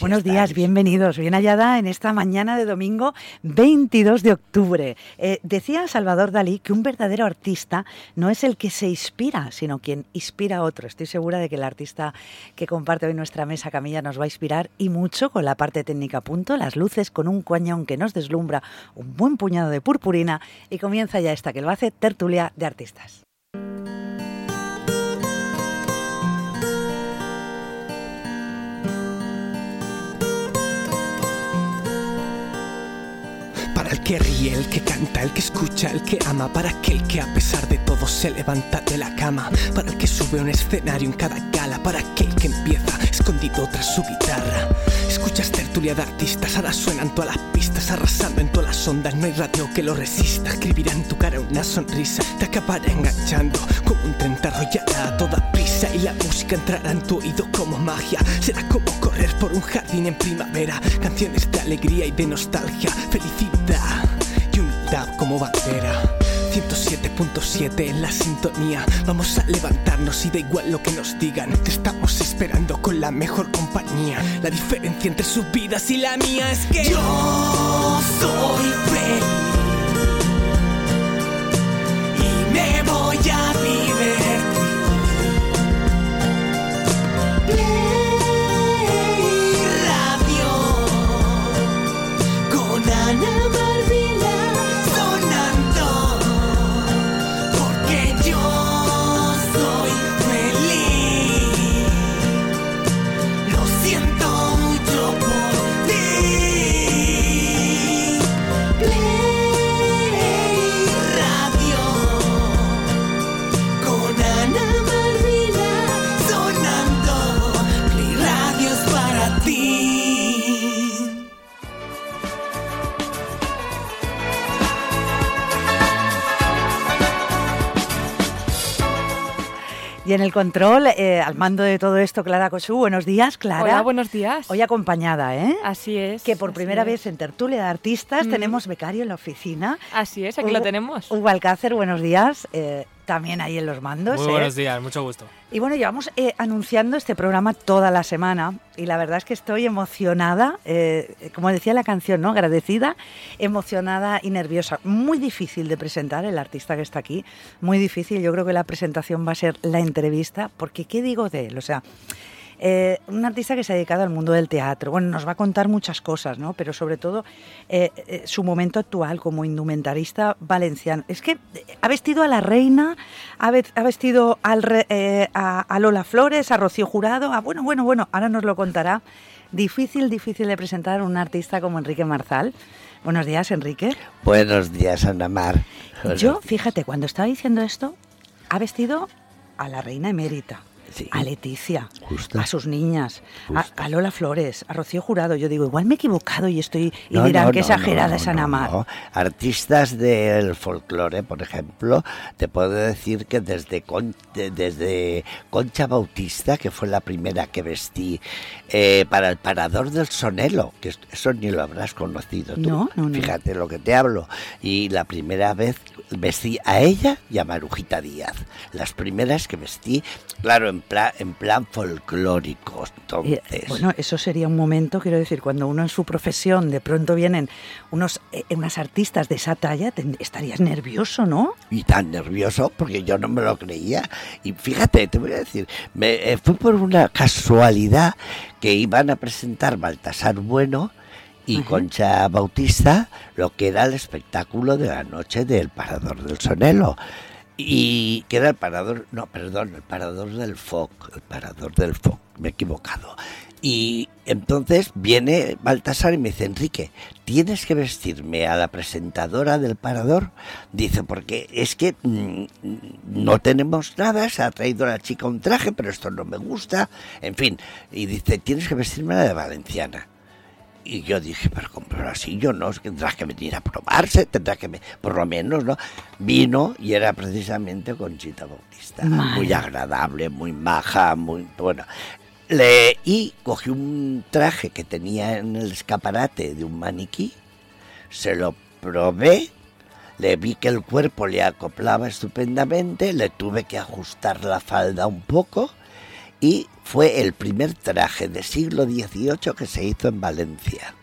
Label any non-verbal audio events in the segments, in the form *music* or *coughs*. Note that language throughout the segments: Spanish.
Buenos días, bienvenidos, bien hallada en esta mañana de domingo 22 de octubre. Eh, decía Salvador Dalí que un verdadero artista no es el que se inspira, sino quien inspira a otro. Estoy segura de que el artista que comparte hoy nuestra mesa, Camilla, nos va a inspirar y mucho con la parte técnica a punto, las luces con un cuañón que nos deslumbra, un buen puñado de purpurina y comienza ya esta que lo hace tertulia de artistas. El que ríe, el que canta, el que escucha, el que ama, para aquel que a pesar de todo se levanta de la cama, para el que sube un escenario en cada gala, para aquel que empieza escondido tras su guitarra. Escuchas tertulia de artistas, ahora suenan todas las pistas, arrasando en todas las ondas, no hay radio que lo resista, escribirá en tu cara una sonrisa, te acabará enganchando, como un tren te arrollará a toda prisa y la música entrará en tu oído como magia, será como correr por un jardín en primavera, canciones de alegría y de nostalgia, felicidad y humildad como bandera. 107.7 en la sintonía. Vamos a levantarnos y da igual lo que nos digan. Te estamos esperando con la mejor compañía. La diferencia entre sus vidas y la mía es que yo soy Y en el control, eh, al mando de todo esto, Clara Cosú. Buenos días, Clara. Hola, buenos días. Hoy acompañada, ¿eh? Así es. Que por primera es. vez en Tertulia de Artistas Mm. tenemos becario en la oficina. Así es, aquí lo tenemos. Hugo Alcácer, buenos días. eh, también ahí en los mandos. Muy ¿eh? buenos días, mucho gusto. Y bueno, llevamos eh, anunciando este programa toda la semana y la verdad es que estoy emocionada, eh, como decía la canción, ¿no? Agradecida, emocionada y nerviosa. Muy difícil de presentar el artista que está aquí, muy difícil. Yo creo que la presentación va a ser la entrevista, porque ¿qué digo de él? O sea, eh, un artista que se ha dedicado al mundo del teatro. Bueno, nos va a contar muchas cosas, ¿no? Pero sobre todo eh, eh, su momento actual como indumentarista valenciano. Es que ha vestido a la reina, ha, ve- ha vestido al re- a, a Lola Flores, a Rocío Jurado, a bueno, bueno, bueno, ahora nos lo contará. Difícil, difícil de presentar a un artista como Enrique Marzal. Buenos días, Enrique. Buenos días, Ana Mar. Yo, fíjate, cuando estaba diciendo esto, ha vestido a la reina emérita. Sí. A Leticia, Justo. a sus niñas, a, Lola Flores, a Rocío Jurado. Yo digo, igual me he equivocado y estoy y No, dirán no, que no, exagerada es Ana Mar. Artistas del folclore, por ejemplo, te puedo decir que desde, Con- desde Concha Bautista, que fue la primera que vestí eh, para el Parador del Sonelo, que es- eso ni lo habrás conocido tú. No, no, no. Fíjate lo que te hablo. Y la primera vez vestí a ella y a Marujita Díaz. Las primeras que vestí, claro, en, en plan folclórico. Entonces, bueno, eso sería un momento, quiero decir, cuando uno en su profesión de pronto vienen unos, eh, unas artistas de esa talla, te- estarías nervioso, ¿no? y tan nervioso porque yo no me lo creía. Y fíjate, te voy a decir, me, eh, fue por una casualidad que iban a presentar Baltasar Bueno y Ajá. Concha Bautista lo que era el espectáculo de la noche del Parador del Sonelo. Y que era el parador, no, perdón, el parador del FOC, el parador del FOC, me he equivocado. Y entonces viene Baltasar y me dice, Enrique, tienes que vestirme a la presentadora del parador. Dice, porque es que mm, no tenemos nada, se ha traído la chica un traje, pero esto no me gusta. En fin, y dice, tienes que vestirme a la de Valenciana. Y yo dije, pero comprar así yo no, tendrás que venir a probarse, tendrás que, por lo menos, ¿no? Vino y era precisamente Conchita Bautista, Madre. muy agradable, muy maja, muy, bueno. Le, y cogí un traje que tenía en el escaparate de un maniquí, se lo probé, le vi que el cuerpo le acoplaba estupendamente, le tuve que ajustar la falda un poco y fue el primer traje de siglo XVIII que se hizo en Valencia.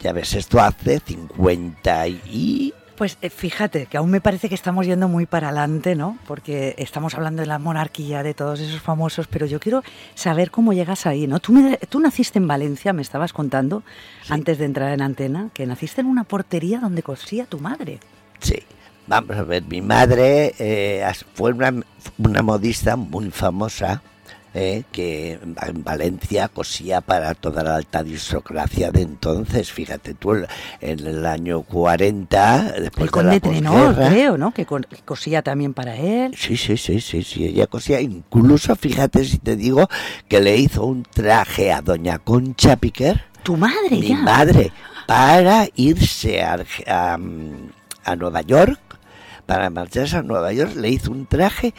Ya ves, esto hace 50 y... Pues eh, fíjate que aún me parece que estamos yendo muy para adelante, ¿no? Porque estamos hablando de la monarquía, de todos esos famosos, pero yo quiero saber cómo llegas ahí, ¿no? Tú, me- tú naciste en Valencia, me estabas contando antes de entrar en antena, que naciste en una portería donde cosía tu madre. Sí, vamos a ver, mi madre eh, fue una, una modista muy famosa eh, que en Valencia cosía para toda la alta aristocracia de entonces. Fíjate tú, en el año 40, después El de la Trenor, creo, ¿no? Que, con- que cosía también para él. Sí, sí, sí, sí, sí, ella cosía. Incluso, fíjate si te digo que le hizo un traje a doña Concha Piquer, Tu madre, mi ya. madre, para irse a, a Nueva York, para marcharse a Nueva York, le hizo un traje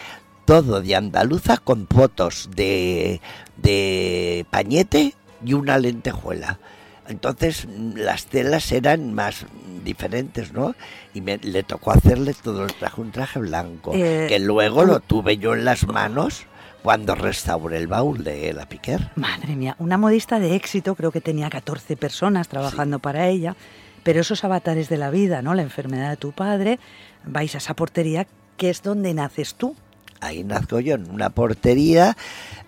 todo de andaluza con fotos de, de pañete y una lentejuela. Entonces las telas eran más diferentes, ¿no? Y me, le tocó hacerle todo el traje, un traje blanco, Eh, que luego lo tuve yo en las manos cuando restauré el baúl de la Piquer. Madre mía, una modista de éxito, creo que tenía 14 personas trabajando para ella, pero esos avatares de la vida, ¿no? La enfermedad de tu padre, vais a esa portería que es donde naces tú. Ahí nazco yo en una portería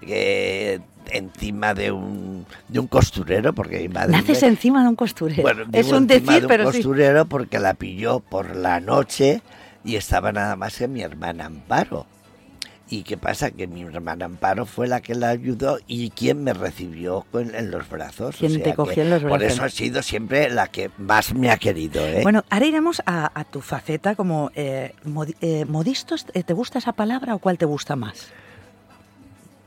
eh, encima de un, de un costurero, porque mi madre... Naces me- encima de un costurero. Bueno, es un decir, de un pero sí. costurero porque la pilló por la noche y estaba nada más que mi hermana Amparo. ¿Y qué pasa? Que mi hermana Amparo fue la que la ayudó y quien me recibió con- en los brazos. O Quien te cogió en los Por brazos. eso ha sido siempre la que más me ha querido. ¿eh? Bueno, ahora iremos a, a tu faceta como eh, eh, modistos. eh, ¿Te gusta esa palabra o cuál te gusta más?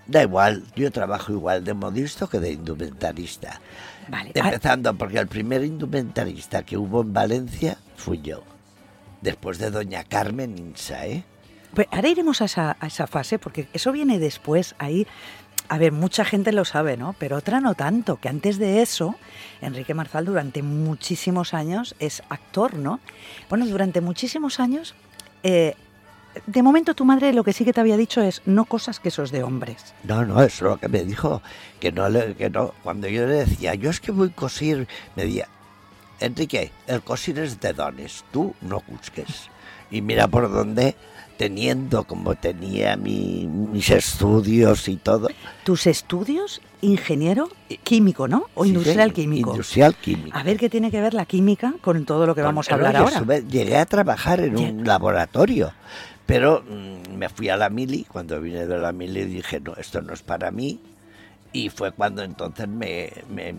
Da igual, yo trabajo igual de modisto que de indumentarista. Vale. ah, Empezando porque el primer indumentarista que hubo en Valencia fui yo. Después de doña Carmen Insa, ¿eh? Pues ahora iremos a esa, fase, porque eso viene después. Ahí, a ver, mucha gente lo sabe, ¿no? Pero otra no tanto, que antes de eso, Enrique Marzal durante muchísimos años es actor, ¿no? Bueno, durante muchísimos años, eh, de momento tu madre lo que sí que te había dicho es no cosas que sos de hombres. No, no, es lo que me dijo. Que no, que no. Cuando yo le decía, yo es que voy a cosir, me decía, Enrique, el cosir es de dones, tú no cusques. Y mira por dónde, teniendo como tenía mi- mis estudios y todo. Tus estudios, ingeniero químico, ¿no? O Sí, industrial químico. Industrial químico. A ver qué tiene que ver la química con todo lo que vamos a hablar ahora. llegué a trabajar en un laboratorio, pero mm, me fui a la mili. Cuando vine de la mili dije, no, esto no es para mí. Y fue cuando entonces me, me,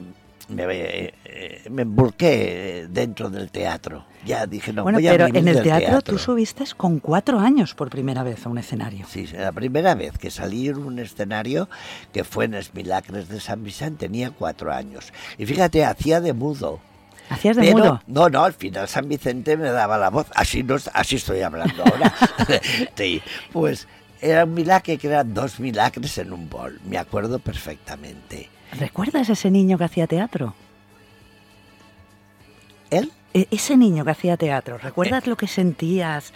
me, eh, me emburqué dentro del teatro. Ya dije, no, bueno, voy pero en el teatro, tú subiste con cuatro años por primera vez a un escenario. Sí, la primera vez que salí en un escenario que fue en Esmilacres de San Vicente tenía cuatro años. Y fíjate, hacía de mudo. Hacías de Pero, mudo. no, no, al final San Vicente me daba la voz. Así, no, así estoy hablando ahora. *laughs* sí, pues era un milagre que eran dos milagres en un bol. Me acuerdo perfectamente. ¿Recuerdas ese niño que hacía teatro? Él, E- ese niño que hacía teatro, ¿recuerdas lo que sentías?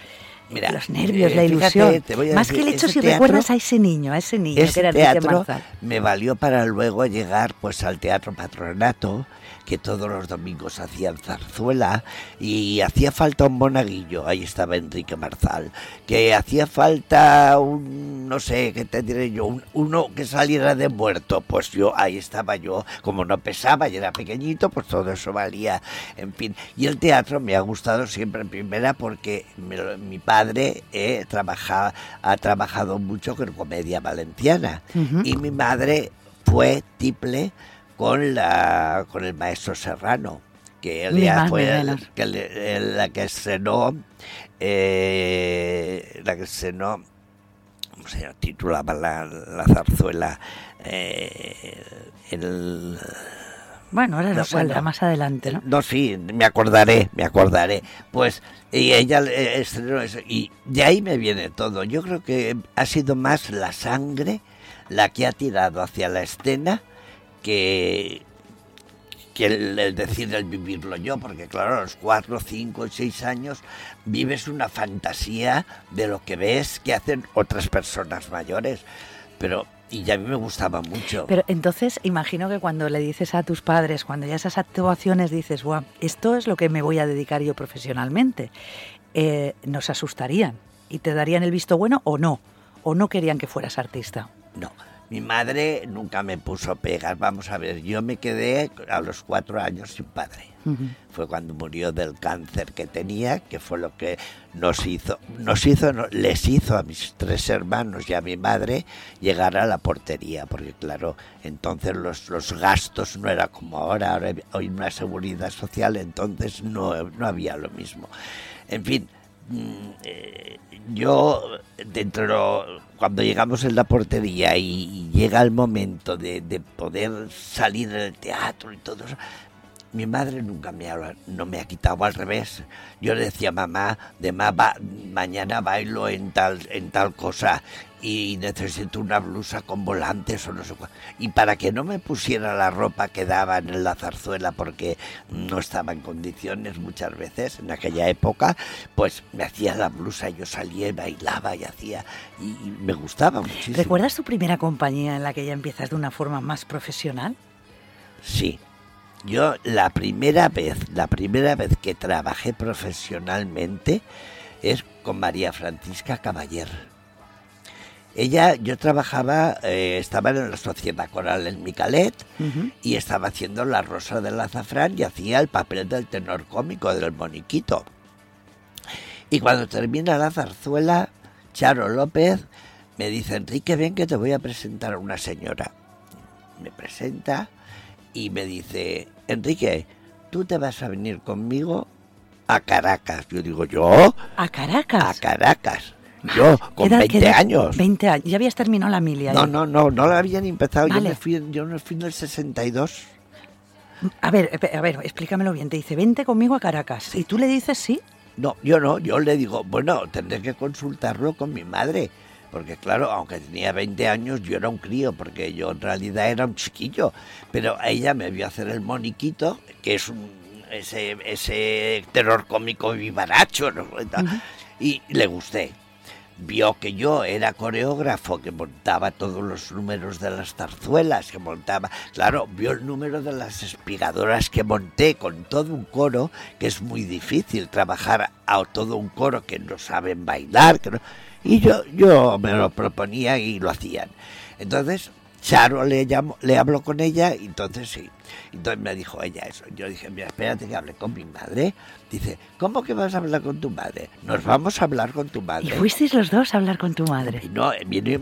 Mira, los nervios, eh, la fíjate, ilusión. te voy a Más decir, que el hecho si teatro- recuerdas a ese niño, a ese niño que era Enrique teatro me valió para luego llegar pues al Teatro Patronato, que todos los domingos hacían zarzuela y hacía falta un monaguillo, ahí estaba Enrique Marzal, que hacía falta un, no sé, ¿qué te diré yo? Un- uno que saliera de muerto, pues yo, ahí estaba yo, como no pesaba y era pequeñito, pues todo eso valía, en fin. Y el teatro me ha gustado siempre en primera porque mi padre eh, trabaja- ha trabajado mucho con comedia valenciana Ujú. y mi madre fue tiple con la con el maestro Serrano que más ni fue el- menos. que le- el- la que estrenó eh, la que estrenó ¿cómo se titulaba la, la zarzuela eh, el Bueno, ahora No, saldrá bueno. más adelante, ¿no? no, sí, me acordaré, me acordaré. Pues, y ella eh, estrenó eso. Y de ahí me viene todo. Yo creo que ha sido más la sangre la que ha tirado hacia la escena que, que el, el decir el vivirlo yo, porque claro, a los cuatro, cinco, seis años vives una fantasía de lo que ves que hacen otras personas mayores. Pero y a mí me gustaba mucho. Pero entonces imagino que cuando le dices a tus padres, cuando ya esas actuaciones dices, guau, esto es lo que me voy a dedicar yo profesionalmente, eh, nos asustarían y te darían el visto bueno o no, o no querían que fueras artista. No, mi madre nunca me puso pegas. Vamos a ver, yo me quedé a los cuatro años sin padre. Fue cuando murió del cáncer que tenía, que fue lo que nos hizo, nos hizo, les hizo a mis tres hermanos y a mi madre llegar a la portería, porque claro, entonces los, los gastos no era como ahora, ahora hay una seguridad social, entonces no, no había lo mismo. En fin, mm, eh, yo dentro cuando llegamos en la portería y, llega el momento de, poder salir del teatro y todo eso, mi madre nunca me ha, no me ha quitado al revés. Yo le decía, mamá, de mañana bailo en tal, en tal cosa y necesito una blusa con volantes o no sé cuál. Y para que no me pusiera la ropa que daban en la zarzuela porque no estaba en condiciones muchas veces en aquella época, pues me hacía la blusa, yo salía y bailaba y hacía, y, me gustaba muchísimo. ¿Recuerdas tu primera compañía en la que ya empiezas de una forma más profesional? Sí. Yo la primera vez, la primera vez que trabajé profesionalmente es con María Francisca Caballer ella, yo trabajaba, eh, estaba en la Sociedad Coral en Micalet y estaba haciendo La Rosa del Azafrán y hacía el papel del tenor cómico del moniquito. Y cuando termina la zarzuela, Charo López me dice, Enrique, ven que te voy a presentar a una señora. Me presenta y me dice, Enrique, tú te vas a venir conmigo a Caracas. Yo digo, ¿yo? ¿A Caracas? A Caracas. Yo, con 20 años. 20 años. Ya habías terminado la milia. No, no, no, no la habían empezado. Yo, me fui, yo me fui en el 62. A ver, a ver, explícamelo bien. Te dice, vente conmigo a Caracas. ¿Y tú le dices sí? No, yo no. Yo le digo, bueno, tendré que consultarlo con mi madre. Porque claro, aunque tenía 20 años, yo era un crío, porque yo en realidad era un chiquillo. Pero ella me vio hacer el moniquito, que es un, ese, ese terror cómico vivaracho, ¿no? y le gusté vio que yo era coreógrafo, que montaba todos los números de las zarzuelas, que montaba, claro, vio el número de las espigadoras que monté con todo un coro, que es muy difícil trabajar a todo un coro que no saben bailar, que y yo, yo me lo proponía y lo hacían. Entonces, Charo le, llamo, le habló con ella y entonces sí. Entonces me dijo ella eso. Yo dije, mira, espérate que hable con mi madre. Dice, ¿cómo que vas a hablar con tu madre? Nos vamos a hablar con tu madre. ¿Y fuisteis los dos a hablar con tu madre? Y no,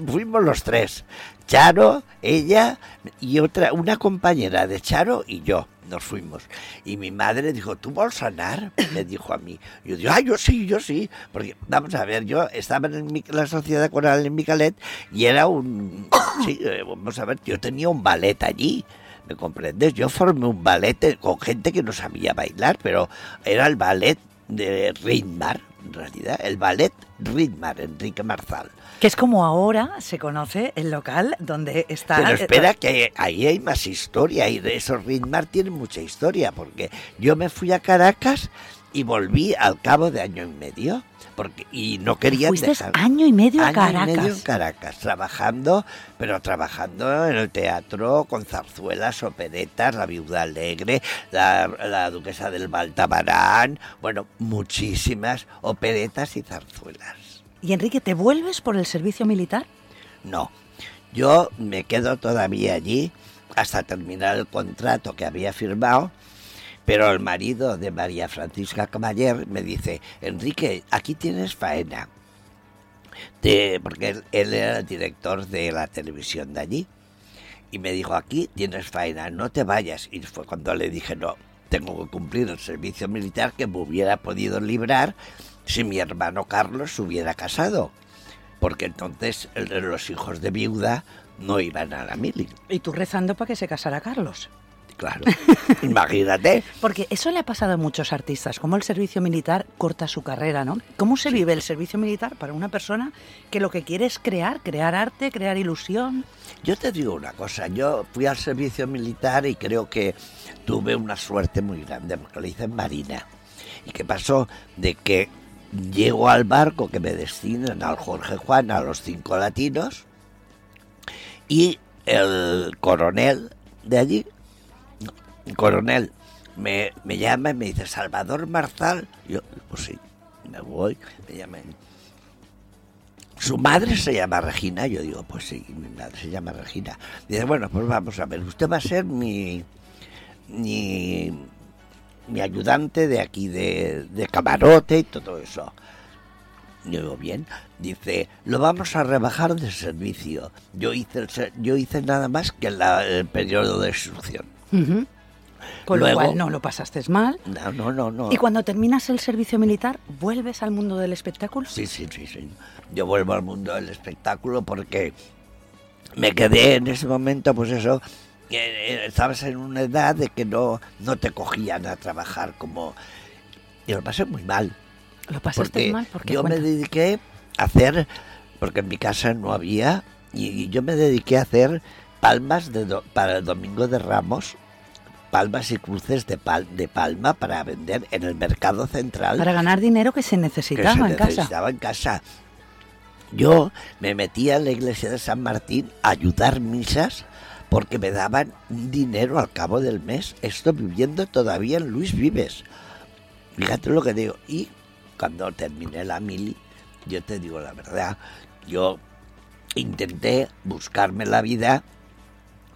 fuimos los tres. Charo, ella y otra, una compañera de Charo y yo nos fuimos. Y mi madre dijo, ¿tú vas a sanar? Me dijo a mí. Yo digo, ah, yo sí, yo sí. Porque, vamos a ver, yo estaba en la sociedad coral en Micalet y era un... *coughs* Sí, eh, vamos a ver, yo tenía un ballet allí. ¿Me comprendes? Yo formé un ballet con gente que no sabía bailar, pero era el ballet de Ritmar, en realidad, el ballet Ritmar, Enrique Marzal. Que es como ahora se conoce el local donde está... Pero espera, que ahí hay más historia y de eso Ritmar tiene mucha historia, porque yo me fui a Caracas y volví al cabo de año y medio. Porque, y no quería dejar año y medio en Caracas. Año y medio en Caracas, trabajando, pero trabajando en el teatro con zarzuelas, operetas, La Viuda Alegre, La, la Duquesa del Baltabarán, bueno, muchísimas operetas y zarzuelas. ¿Y Enrique, te vuelves por el servicio militar? No, yo me quedo todavía allí hasta terminar el contrato que había firmado, pero el marido de María Francisca Camaller me dice, Enrique, aquí tienes faena, porque él, él era el director de la televisión de allí, y me dijo, aquí tienes faena, no te vayas, y fue cuando le dije, no, tengo que cumplir el servicio militar que me hubiera podido librar si mi hermano Carlos se hubiera casado, porque entonces los hijos de viuda no iban a la mili. ¿Y tú rezando para que se casara Carlos? Claro, *laughs* imagínate. Porque eso le ha pasado a muchos artistas, como el servicio militar corta su carrera, ¿no? ¿Cómo se vive el servicio militar para una persona que lo que quiere es crear, crear arte, crear ilusión? Yo te digo una cosa, yo fui al servicio militar y creo que tuve una suerte muy grande, porque lo hice en Marina. ¿Y qué pasó? De que llego al barco que me destinan al Jorge Juan, a los cinco latinos, Y el coronel de allí, coronel, me, me llama y me dice, Salvador Marzal. Yo, pues sí, me voy, me llaman. Su madre se llama Regina, yo digo, pues sí, mi madre se llama Regina. Dice, bueno, pues vamos a ver, usted va a ser mi, mi, ayudante de aquí, de, de camarote y todo eso. Yo digo, bien. Dice, lo vamos a rebajar de servicio. Yo hice, el yo hice nada más que la- el periodo de instrucción. Ujú. Con Luego- lo cual no lo pasaste mal. No, no, no, no. Y cuando terminas el servicio militar, ¿vuelves al mundo del espectáculo? Sí, sí, sí, sí. Yo vuelvo al mundo del espectáculo porque me quedé en ese momento, pues eso, que eh, estabas en una edad de que no, no te cogían a trabajar como... Y lo pasé muy mal. ¿Lo pasaste porque mal? ¿Por qué? yo me dediqué a hacer, porque en mi casa no había, y yo me dediqué a hacer palmas de do- para el Domingo de Ramos, palmas y cruces de, pal- de palma para vender en el mercado central Para ganar dinero que se que necesitaba se en casa. necesitaba en casa. Yo me metía en la iglesia de San Martín a ayudar misas porque me daban dinero al cabo del mes. Esto viviendo todavía en Luis Vives. Fíjate lo que digo. Y cuando terminé la mili, yo te digo la verdad, yo intenté buscarme la vida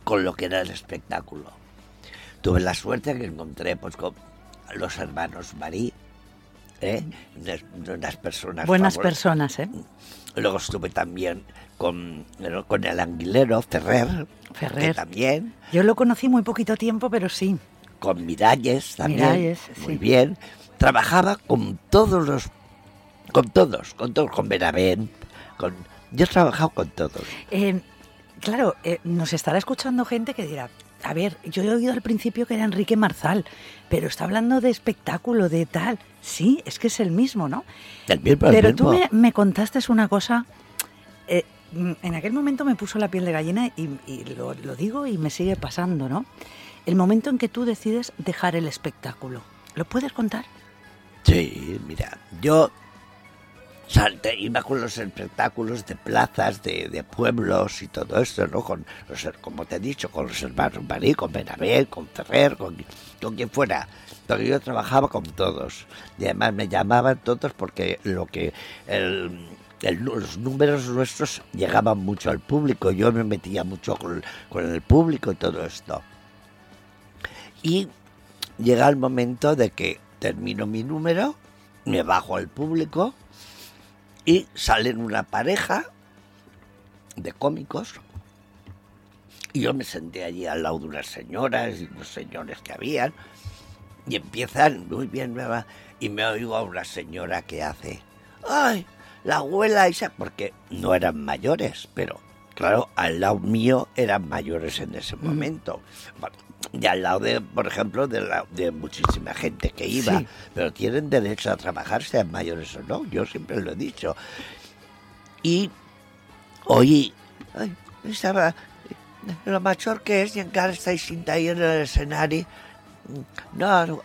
con lo que era el espectáculo. Tuve la suerte que encontré pues con los hermanos Marí, ¿eh? unas, unas personas Buenas personas, ¿eh? Luego estuve también con, con el anguilero Ferrer, Ferrer. que también, Yo lo conocí muy poquito tiempo, pero sí. con Miralles también, Miralles, muy sí. bien. Trabajaba con todos los, con todos, con todos, con Benavent, con, yo he trabajado con todos. Eh, claro, eh, nos estará escuchando gente que dirá, a ver, yo he oído al principio que era Enrique Marzal, pero está hablando de espectáculo, de tal. Sí, es que es el mismo, ¿no? El mismo, el Pero tú me, me contaste una cosa, eh, en aquel momento me puso la piel de gallina y, y lo, lo digo y me sigue pasando, ¿no? El momento en que tú decides dejar el espectáculo. ¿Lo puedes contar? Sí, mira, yo salte, iba con los espectáculos de plazas, de, de pueblos y todo esto, ¿no? Con los, como te he dicho, con los hermanos Marí, con Benabel, con Ferrer, con, con quien fuera. Porque yo trabajaba con todos. Y además me llamaban todos porque lo que el, el- los números nuestros llegaban mucho al público. Yo me metía mucho con, con el público y todo esto. Y llega el momento de que termino mi número, me bajo al público y salen una pareja de cómicos. Y yo me senté allí al lado de unas señoras y unos señores que habían. Y empiezan, muy bien, y me oigo a una señora que hace, ¡ay! La abuela esa, porque no eran mayores, pero claro, al lado mío eran mayores en ese momento. Bueno, Y al lado de, por ejemplo, de, la, de muchísima gente que iba, Sí. pero tienen derecho a trabajar, sean mayores o no, yo siempre lo he dicho. Y oí, ay, estaba lo mayor que es y encara estáis sin ahí en el escenario. No, no.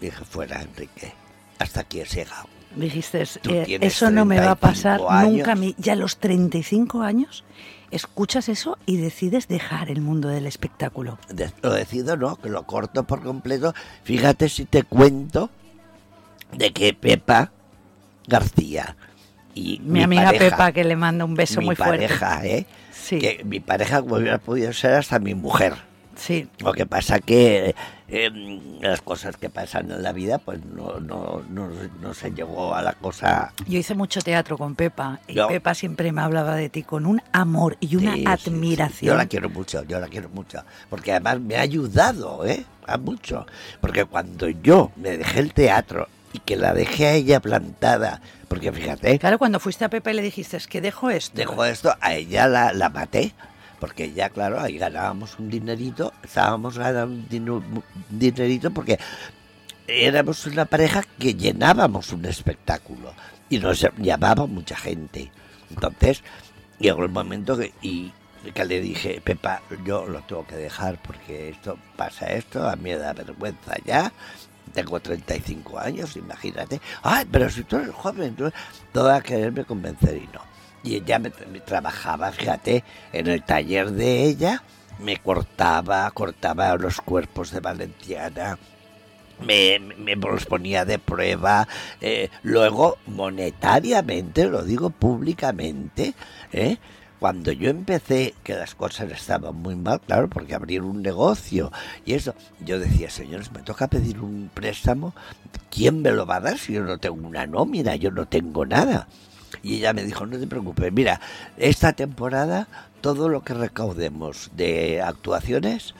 Dije, fuera, Enrique. Hasta aquí he llegado. Dijiste, eh, eso no me va a pasar 35 años. nunca a mí. Ya a los 35 años escuchas eso y decides dejar el mundo del espectáculo. De- lo decido, no, que lo corto por completo. Fíjate si te cuento de que Pepa García y Mi, amiga pareja, Pepa, que le manda un beso muy fuerte. pareja, ¿eh? Sí, que mi pareja hubiera podido ser hasta mi mujer. Sí. Lo que pasa que eh, las cosas que pasan en la vida, pues no, no, no, no se llegó a la cosa. Yo hice mucho teatro con Pepa y Yo- Pepa siempre me hablaba de ti con un amor y una Sí, sí, sí. admiración. Yo la quiero mucho, yo la quiero mucho. Porque además me ha ayudado, ¿eh? A mucho. Porque cuando yo me dejé el teatro y que la dejé a ella plantada, porque fíjate, Claro, cuando fuiste a Pepa y le dijiste, es que dejo esto. dejo esto, a ella la, la maté. Porque ya, claro, ahí ganábamos un dinerito, estábamos ganando un dinerito porque éramos una pareja que llenábamos un espectáculo y nos llamaba mucha gente. Entonces, llegó el momento que, y, que le dije, Pepa, yo lo tengo que dejar porque esto pasa esto, a mí me da vergüenza ya. Tengo 35 años, imagínate. Ay, pero si tú eres joven, tú... toda quererme convencer y no. Y ella me, trabajaba, fíjate, en el taller de ella, me cortaba, cortaba los cuerpos de Valenciana, me, me los ponía de prueba, eh, luego monetariamente, lo digo públicamente, ¿eh? cuando yo empecé, que las cosas estaban muy mal, claro, porque abrir un negocio y eso, yo decía, señores, me toca pedir un préstamo, ¿quién me lo va a dar si yo no tengo una nómina, yo no tengo nada? Y ella me dijo, no te preocupes, mira, esta temporada todo lo que recaudemos de actuaciones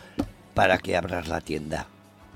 para que abras la tienda.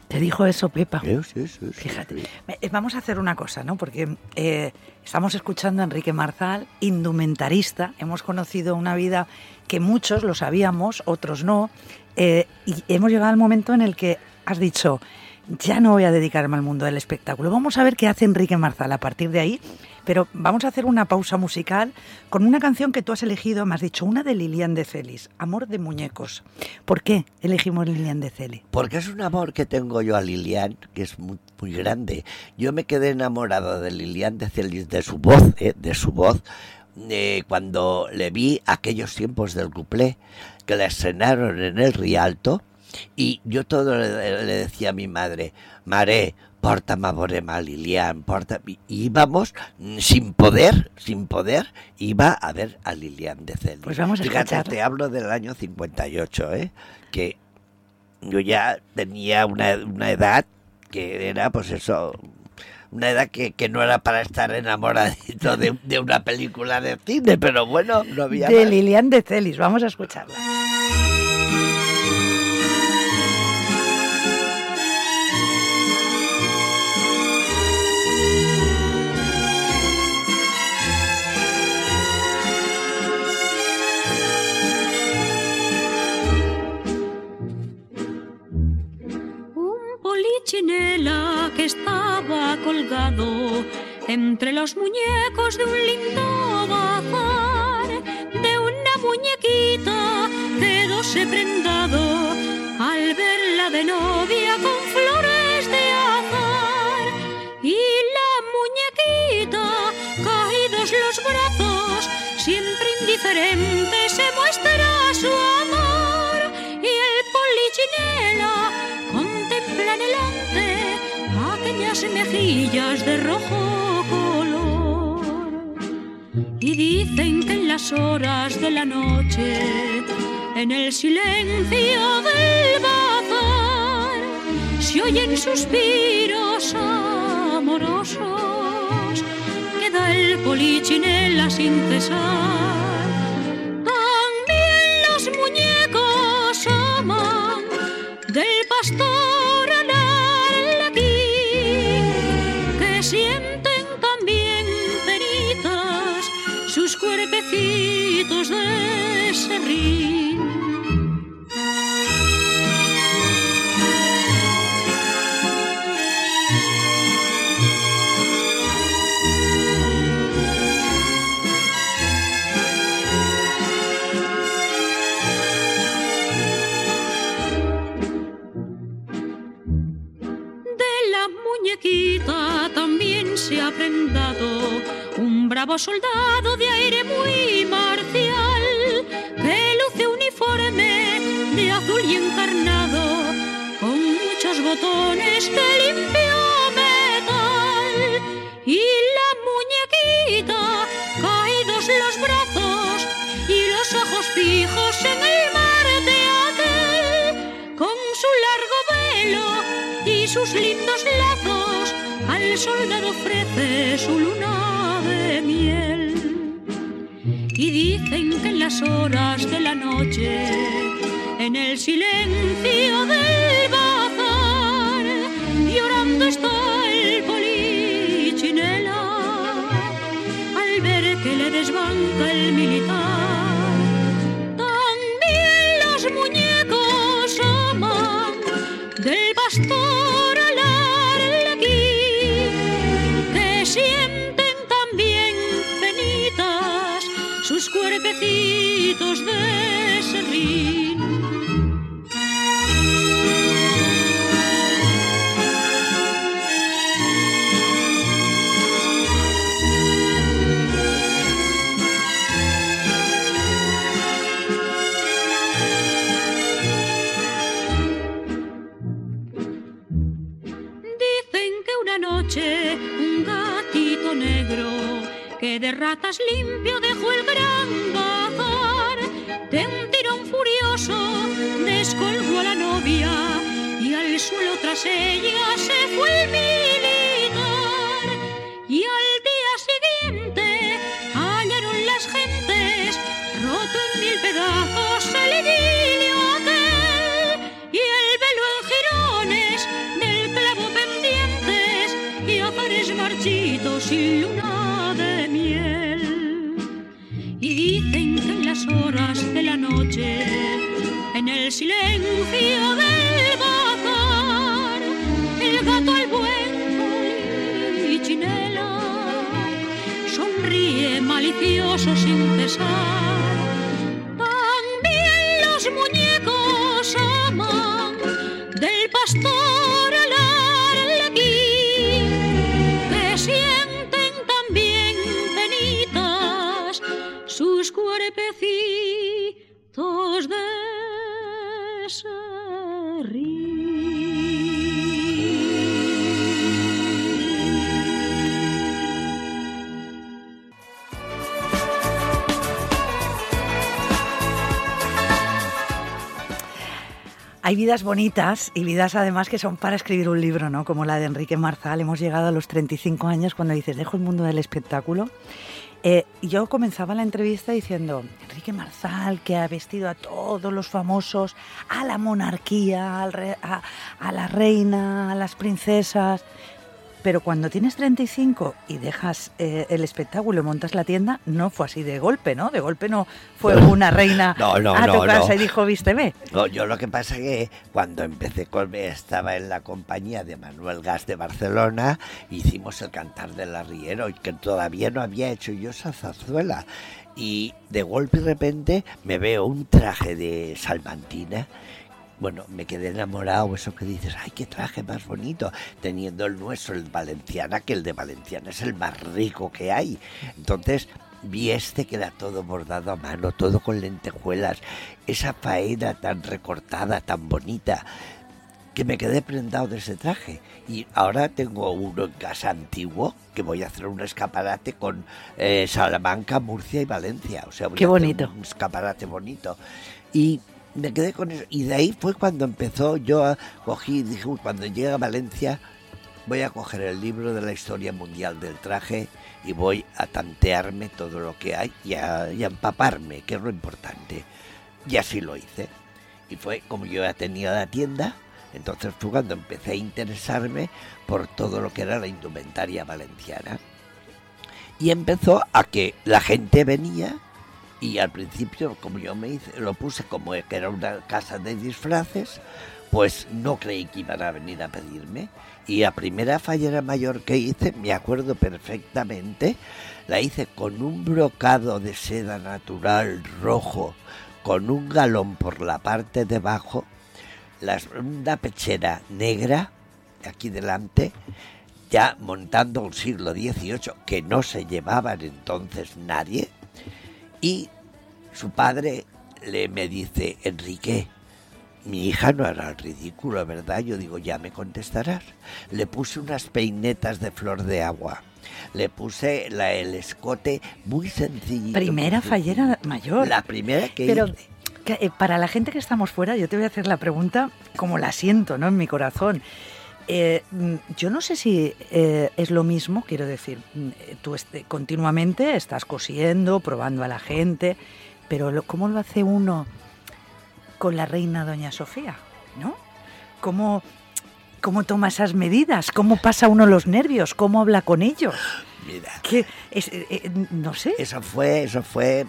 ¿Te dijo eso, Pepa? Sí, sí, sí, Fíjate. Eh, Vamos a hacer una cosa, ¿no? Porque eh, estamos escuchando a Enrique Marzal, indumentarista. Hemos conocido una vida que muchos lo sabíamos, otros no. eh, y hemos llegado al momento en el que has dicho, ya no voy a dedicarme al mundo del espectáculo. Vamos a ver qué hace Enrique Marzal a partir de ahí. Pero vamos a hacer una pausa musical con una canción que tú has elegido, me has dicho, una de Lilian de Celis, Amor de Muñecos. ¿Por qué elegimos Lilian de Celis? Porque es un amor que tengo yo a Lilian, que es muy, muy grande. Yo me quedé enamorado de Lilian de Celis, de su voz, ¿eh? de su voz, eh, cuando le vi aquellos tiempos del cuplé, que la estrenaron en el Rialto, y yo todo le, le decía a mi madre, Maré, porta mavorema a Lilian, porta... Y íbamos sin poder, sin poder, iba a ver a Lilian de Celis. Pues vamos a Fíjate, escuchar. te hablo del año 58, ¿eh? Que yo ya tenía una, una edad que era, pues eso, una edad que, que no era para estar enamoradito de, de una película de cine, pero bueno, no había De más. Lilian de Celis, vamos a escucharla. Polichinela que estaba colgado entre los muñecos de un lindo bazar. De una muñequita quedóse prendado al verla de novia con flores de azar. Y la muñequita, caídos los brazos, siempre indiferente contempla delante aquellas mejillas de rojo color. Y dicen que en las horas de la noche, en el silencio del bazar, se oyen suspiros amorosos que da el polichinela sin cesar. Cuerpecitos de serrín. También se ha prendado un bravo soldado de aire muy marcial botones de limpio metal y la muñequita caídos los brazos y los ojos fijos en el mar de aquel con su largo velo y sus lindos lazos al soldado ofrece su luna de miel. Y dicen que en las horas de la noche, en el silencio del desbanca el militar. Ratas limpio dejó el gran bazar. De un tirón furioso descolgó a la novia y al suelo tras ella besos sin cesar. Hay vidas bonitas y vidas además que son para escribir un libro, ¿no? Como la de Enrique Marzal. Hemos llegado a los 35 años cuando dices, dejo el mundo del espectáculo. Eh, yo comenzaba la entrevista diciendo, Enrique Marzal, que ha vestido a todos los famosos, a la monarquía, al re- a, a la reina, a las princesas. Pero cuando tienes 35 y dejas eh, el espectáculo y montas la tienda, no fue así de golpe, ¿no? De golpe no fue una reina *laughs* No, no, a tu no, casa y dijo, vísteme. No, yo lo que pasa que cuando empecé con estaba en la compañía de Manuel Gas de Barcelona, hicimos el cantar del arriero, y que todavía no había hecho yo esa zarzuela. Y de golpe y repente me veo un traje de salmantina. Bueno, me quedé enamorado, eso que dices, ay, qué traje más bonito, teniendo el nuestro, el Valenciana, que el de Valenciana es el más rico que hay. Entonces, vi este que era todo bordado a mano, todo con lentejuelas, esa faena tan recortada, tan bonita, que me quedé prendado de ese traje. Y ahora tengo uno en casa antiguo, que voy a hacer un escaparate con eh, Salamanca, Murcia y Valencia. O sea, voy Qué a hacer bonito. Un escaparate bonito. Y me quedé con eso. Y de ahí fue cuando empezó, yo cogí, dije, "Uy, cuando llegue a Valencia, voy a coger el libro de la historia mundial del traje y voy a tantearme todo lo que hay y a, y a empaparme, que es lo importante. Y así lo hice. Y fue como yo ya tenía la tienda, entonces fue cuando empecé a interesarme por todo lo que era la indumentaria valenciana. Y empezó a que la gente venía y al principio, como yo me hice, lo puse como que era una casa de disfraces, pues no creí que iban a venir a pedirme. Y la primera fallera mayor que hice, me acuerdo perfectamente, la hice con un brocado de seda natural rojo, con un galón por la parte de abajo, una pechera negra, aquí delante, ya montando el siglo XVIII, que no se llevaban entonces nadie, y su padre le me dice, Enrique, mi hija no hará el ridículo, ¿verdad? Yo digo, ya me contestarás. Le puse unas peinetas de flor de agua. Le puse la, el escote muy sencillito. Primera fallera sencillo. mayor. La primera que Pero hice. que, eh, para la gente que estamos fuera, yo te voy a hacer la pregunta como la siento, ¿no? En mi corazón. Eh, mm, yo no sé si eh, es lo mismo, quiero decir, mm, eh, tú este- continuamente estás cosiendo, probando a la gente, pero lo- ¿cómo lo hace uno con la reina Doña Sofía? ¿No? ¿Cómo, ¿Cómo toma esas medidas? ¿Cómo pasa uno los nervios? ¿Cómo habla con ellos? Mira. ¿Qué? Es- eh, no sé. Eso fue, eso fue,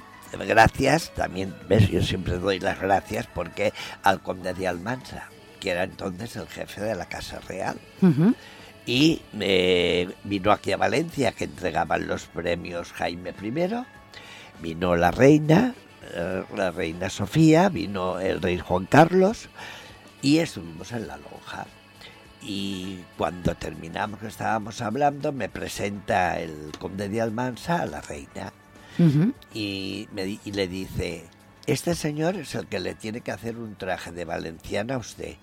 gracias, también, ves, yo siempre doy las gracias porque al conde de Almansa, que era entonces el jefe de la Casa Real, y eh, vino aquí a Valencia, que entregaban los premios Jaime I, vino la reina, eh, la reina Sofía, vino el rey Juan Carlos, y estuvimos en la lonja. Y cuando terminamos que estábamos hablando, me presenta el conde de Almansa a la reina. Y, me y le dice, este señor es el que le tiene que hacer un traje de valenciana a usted.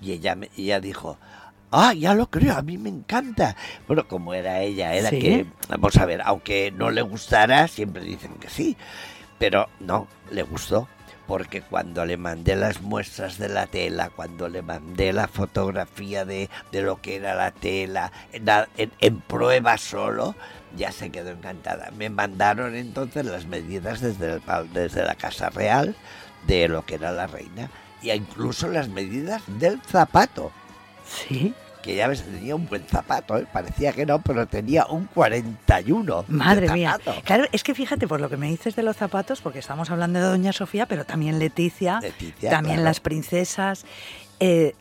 Y ella, me- ella dijo, Ah, ya lo creo, a mí me encanta. Bueno, como era ella, era Sí. que, vamos a ver, aunque no le gustara, siempre dicen que sí. Pero no, le gustó. Porque cuando le mandé las muestras de la tela, cuando le mandé la fotografía de, de lo que era la tela, en, en- en prueba solo, ya se quedó encantada. Me mandaron entonces las medidas desde, el desde la Casa Real de lo que era la reina, y incluso las medidas del zapato Sí. que ya ves, tenía un buen zapato, ¿eh? parecía que no, pero tenía un 41. de Madre mía. Claro, es que fíjate por lo que me dices de los zapatos, porque estamos hablando de Doña Sofía, pero también Leticia, Leticia, también claro. las princesas. Eh,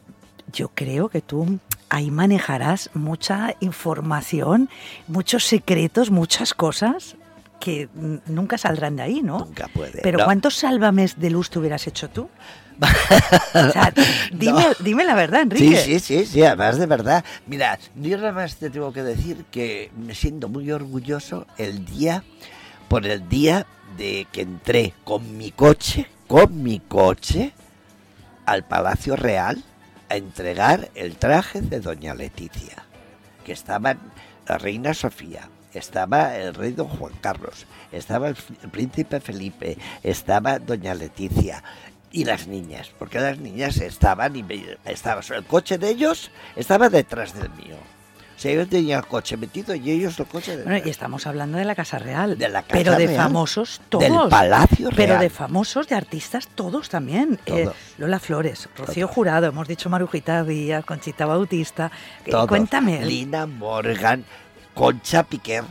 yo creo que tú ahí manejarás mucha información, muchos secretos, muchas cosas que nunca saldrán de ahí, ¿no? Nunca puede. Pero no. ¿cuántos sálvames de luz te hubieras hecho tú? *laughs* O sea, *laughs* dime, dime la verdad, Sí, Enrique. sí, sí, sí, además de verdad. Mira, yo nada más te tengo que decir que me siento muy orgulloso el día, por el día de que entré con mi coche, con mi coche, al Palacio Real a entregar el traje de Doña Leticia, que estaban la Reina Sofía, estaba el rey Don Juan Carlos, estaba el príncipe Felipe, estaba Doña Leticia y las niñas, porque las niñas estaban y me- estaba el coche de ellos estaba detrás del mío. O sea, yo tenía el coche metido y ellos el coche Bueno, detrás. y estamos hablando de la Casa Real. De la Casa pero de Real, famosos todos. del Palacio Real. Pero de famosos, de artistas, todos también. Eh, Todos. Lola Flores, Rocío Todos. Jurado, hemos dicho Marujita Díaz, Conchita Bautista. Eh, Todos. Cuéntame. Lina Morgan, Concha Piquer,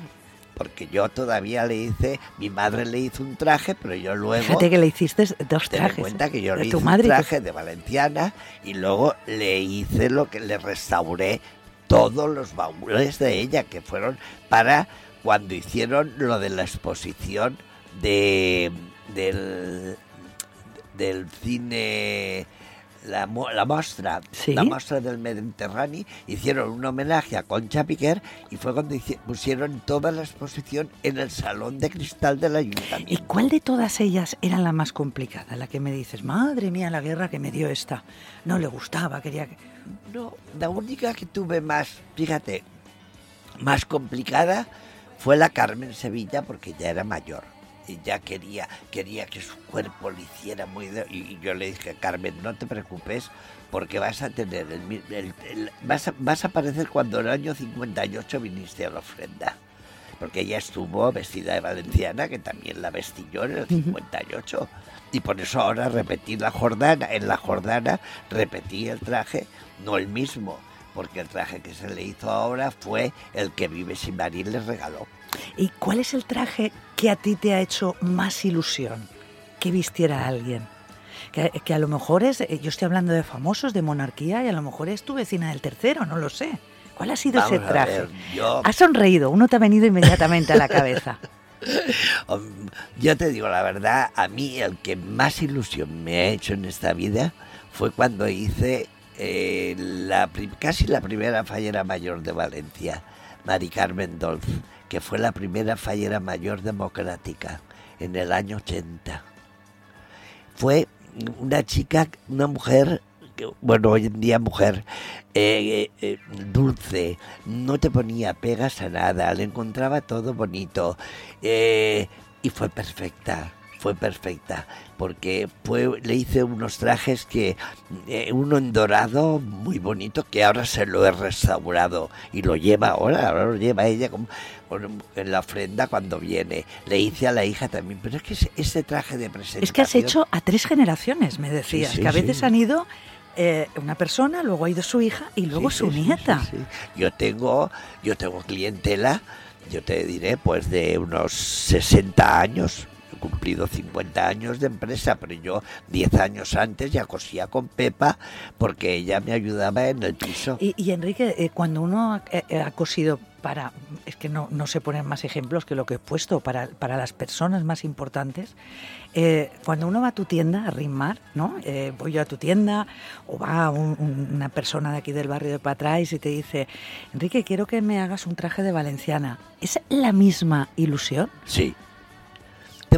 porque yo todavía le hice, mi madre le hizo un traje, pero yo luego... Fíjate que le hiciste dos Ten en trajes. cuenta que yo de le tu hice madre. un traje de valenciana y luego le hice lo que le restauré todos los baúles de ella que fueron para cuando hicieron lo de la exposición de del del cine la, la mostra Sí. la mostra del Mediterráneo hicieron un homenaje a Concha Piquer y fue cuando pusieron toda la exposición en el salón de cristal del ayuntamiento ¿Y cuál de todas ellas era la más complicada? La que me dices, madre mía, la guerra que me dio esta. No le gustaba, quería que... No, la única que tuve más, fíjate, más complicada fue la Carmen Sevilla porque ya era mayor ya quería quería que su cuerpo le hiciera muy de- y, y yo le dije Carmen no te preocupes porque vas a tener el- el- vas a, vas a aparecer cuando en el año 58 viniste a la ofrenda porque ella estuvo vestida de valenciana que también la vestí yo en el 58 y por eso ahora repetí la Jordana. En la Jordana repetí el traje no el mismo porque el traje que se le hizo ahora fue el que Vives y Marín les regaló ¿Y cuál es el traje que a ti te ha hecho más ilusión que vistiera alguien? Que, que a lo mejor es, eh, yo estoy hablando de famosos, de monarquía, y a lo mejor es tu vecina del tercero, no lo sé. ¿Cuál ha sido ese Vamos traje? ver, yo, Has sonreído, uno te ha venido inmediatamente a la cabeza. *laughs* yo te digo la verdad, a mí el que más ilusión me ha hecho en esta vida fue cuando hice eh, la, casi la primera fallera mayor de Valencia, Mari Carmen Dolz, que fue la primera fallera mayor democrática en el año 80. Fue una chica, una mujer, bueno, hoy en día mujer, eh, eh, dulce, no te ponía pegas a nada, le encontraba todo bonito eh, y fue perfecta. Fue perfecta porque fue, le hice unos trajes que eh, uno en dorado muy bonito que ahora se lo he restaurado y lo lleva ahora, ahora lo lleva ella como, en la ofrenda cuando viene. Le hice a la hija también, pero es que ese, ese traje de presentación Es que has hecho a tres generaciones, me decías, Sí, sí, que a veces sí. han ido eh, una persona, luego ha ido su hija y luego su nieta. Yo tengo, yo tengo clientela, yo te diré, pues de unos 60 años. Cumplido 50 años de empresa, pero yo 10 años antes ya cosía con Pepa porque ella me ayudaba en el piso. Y, y, Enrique, eh, cuando uno ha, eh, ha cosido para, es que no, no se ponen más ejemplos que lo que he puesto, para, para las personas más importantes, eh, cuando uno va a tu tienda a rimar, ¿no? Eh, voy yo a tu tienda o va un- un- una persona de aquí del barrio de Patrais y te dice, Enrique, quiero que me hagas un traje de valenciana. ¿Es la misma ilusión? Sí.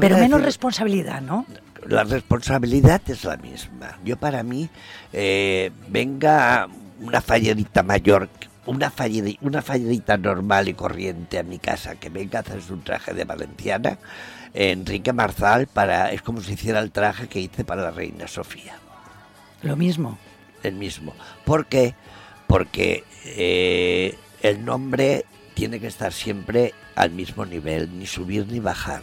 Te Pero menos decir- responsabilidad, ¿no? la responsabilidad es la misma. Yo para mí, eh, venga una fallerita mayor, una, fallerita normal y corriente a mi casa que venga a hacerse un traje de valenciana, Enrique Marzal para, es como si hiciera el traje que hice para la reina Sofía Lo mismo. el mismo. ¿Por qué? Porque eh, el nombre tiene que estar siempre al mismo nivel, ni subir ni bajar.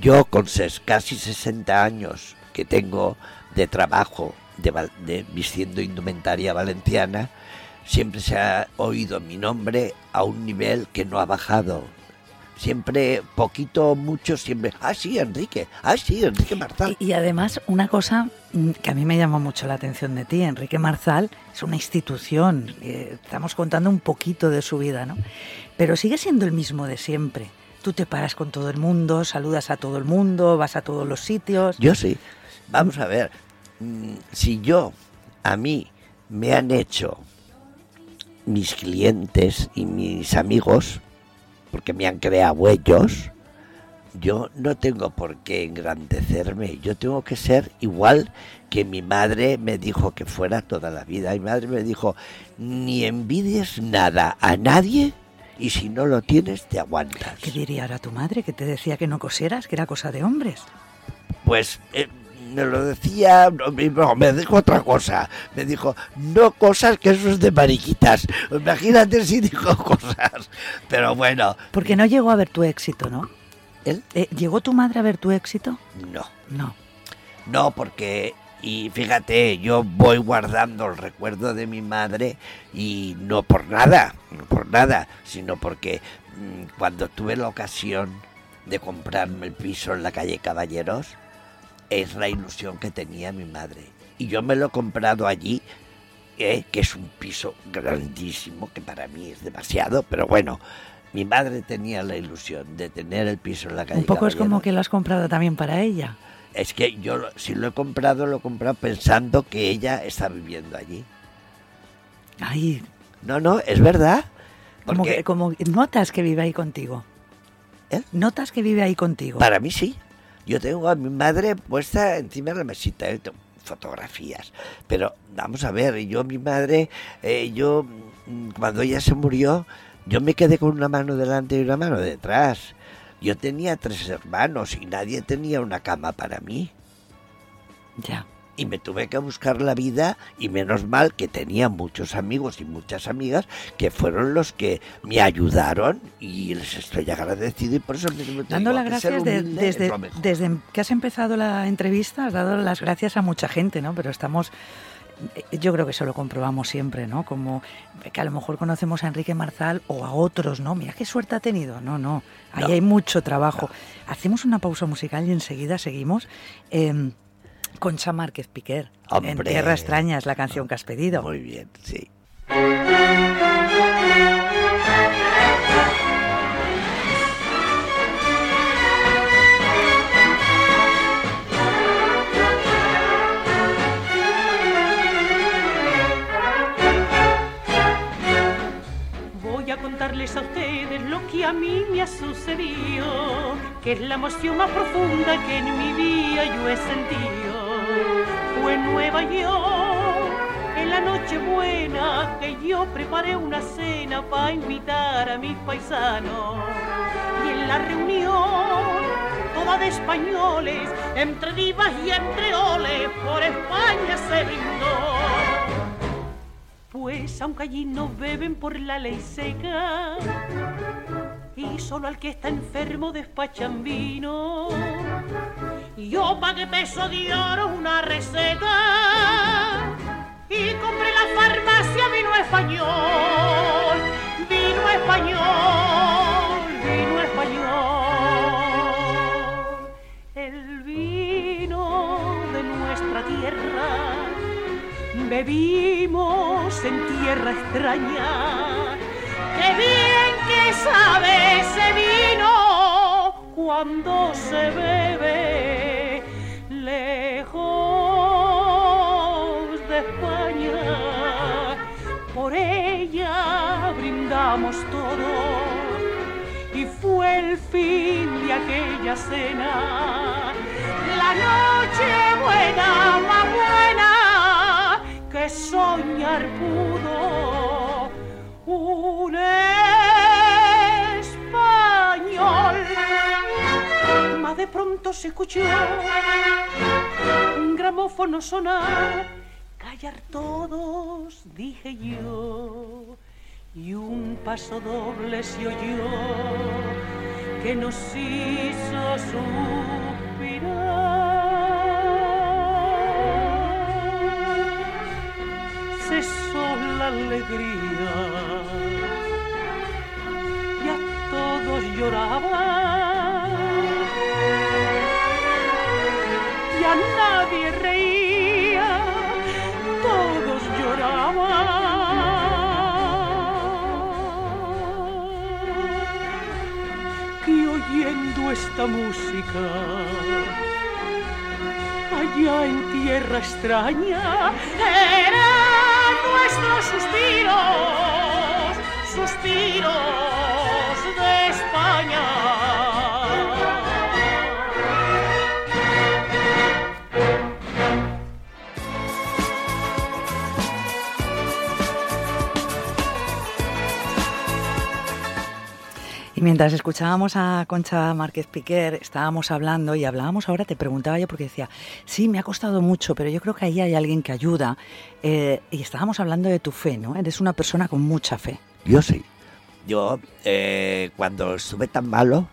Yo con casi 60 años que tengo de trabajo de, de vistiendo indumentaria valenciana, siempre se ha oído mi nombre a un nivel que no ha bajado. Siempre, poquito o mucho, siempre, ah, sí, Enrique, ah, sí, Enrique Marzal. Y, además, una cosa mm, que a mí me llama mucho la atención de ti, Enrique Marzal, es una institución. eh, estamos contando un poquito de su vida, ¿no? Pero sigue siendo el mismo de siempre. Tú te paras con todo el mundo, saludas a todo el mundo, vas a todos los sitios. Yo sí. Vamos a ver. mm, Si yo, a mí, me han hecho mis clientes y mis amigos, porque me han creado ellos, yo no tengo por qué engrandecerme. Yo tengo que ser igual que mi madre me dijo que fuera toda la vida. Mi madre me dijo, ni envidies nada a nadie y si no lo tienes, te aguantas. ¿Qué diría ahora tu madre que te decía que no cosieras, que era cosa de hombres? Pues eh, me lo decía, no, me- dijo otra cosa. Me dijo, no cosas que eso es de mariquitas. Imagínate si dijo *laughs* cosas. Pero bueno, Porque no llegó a ver tu éxito, ¿no? él Eh, ¿Llegó tu madre a ver tu éxito? no. No. No, porque, y fíjate, yo voy guardando el recuerdo de mi madre y no por nada, no por nada, sino porque mm, cuando tuve la ocasión de comprarme el piso en la calle Caballeros, es la ilusión que tenía mi madre. Y yo me lo he comprado allí, eh, que es un piso grandísimo, que para mí es demasiado, pero bueno, mi madre tenía la ilusión de tener el piso en la calle Un poco es como que lo has comprado también para ella. Es que yo, si lo he comprado, lo he comprado pensando que ella está viviendo allí. Ay, No, no, es verdad. como que como notas que vive ahí contigo. ¿Eh? Notas que vive ahí contigo. para mí sí. Yo tengo a mi madre puesta encima de la mesita, eh, fotografías. Pero vamos a ver, yo, mi madre, eh, yo, mm, cuando ella se murió, yo me quedé con una mano delante y una mano detrás. Yo tenía tres hermanos y nadie tenía una cama para mí. Ya. y me tuve que buscar la vida y menos mal que tenía muchos amigos y muchas amigas que fueron los que me ayudaron y les estoy agradecido y por eso mismo te Dando digo las que ser gracias de- desde, desde que has empezado la entrevista, has dado las gracias a mucha gente, ¿no? Pero estamos, yo creo que eso lo comprobamos siempre, ¿no? Como que a lo mejor conocemos a Enrique Marzal o a otros, ¿no? Mira qué suerte ha tenido. No, no, ahí No. hay mucho trabajo. Hacemos una pausa musical y enseguida seguimos. Eh, Concha Márquez Piquer, en. Tierra Extraña es la canción que has pedido. Muy bien, sí. Que a mí me ha sucedido, que es la emoción más profunda que en mi vida yo he sentido. Fue en Nueva York, en la noche buena, que yo preparé una cena para invitar a mis paisanos. Y en la reunión, toda de españoles, entre divas y entre oles, por España se brindó. Pues aunque allí no beben por la ley seca y solo al que está enfermo despachan vino, yo pagué peso de oro una receta y compré la farmacia vino español, vino español, vino español, bebimos en tierra extraña. Qué bien que sabe ese vino cuando se bebe lejos de España. Por ella brindamos todos y fue el fin de aquella cena. La noche buena, más buena que soñar pudo un español. Mas de pronto se escuchó un gramófono sonar, callar todos, dije yo, y un paso doble se oyó que nos hizo suspirar. Alegría. Y a todos lloraban y a nadie reía, todos lloraban. Y oyendo esta música, allá en tierra extraña, eran nuestros suspiros, suspiros Mientras escuchábamos a Concha Márquez Piquer, estábamos hablando y hablábamos ahora, te preguntaba yo porque decía, sí, me ha costado mucho, pero yo creo que ahí hay alguien que ayuda. Eh, y estábamos hablando de tu fe, ¿no? Eres una persona con mucha fe. Yo sí. Yo, eh, cuando estuve tan malo,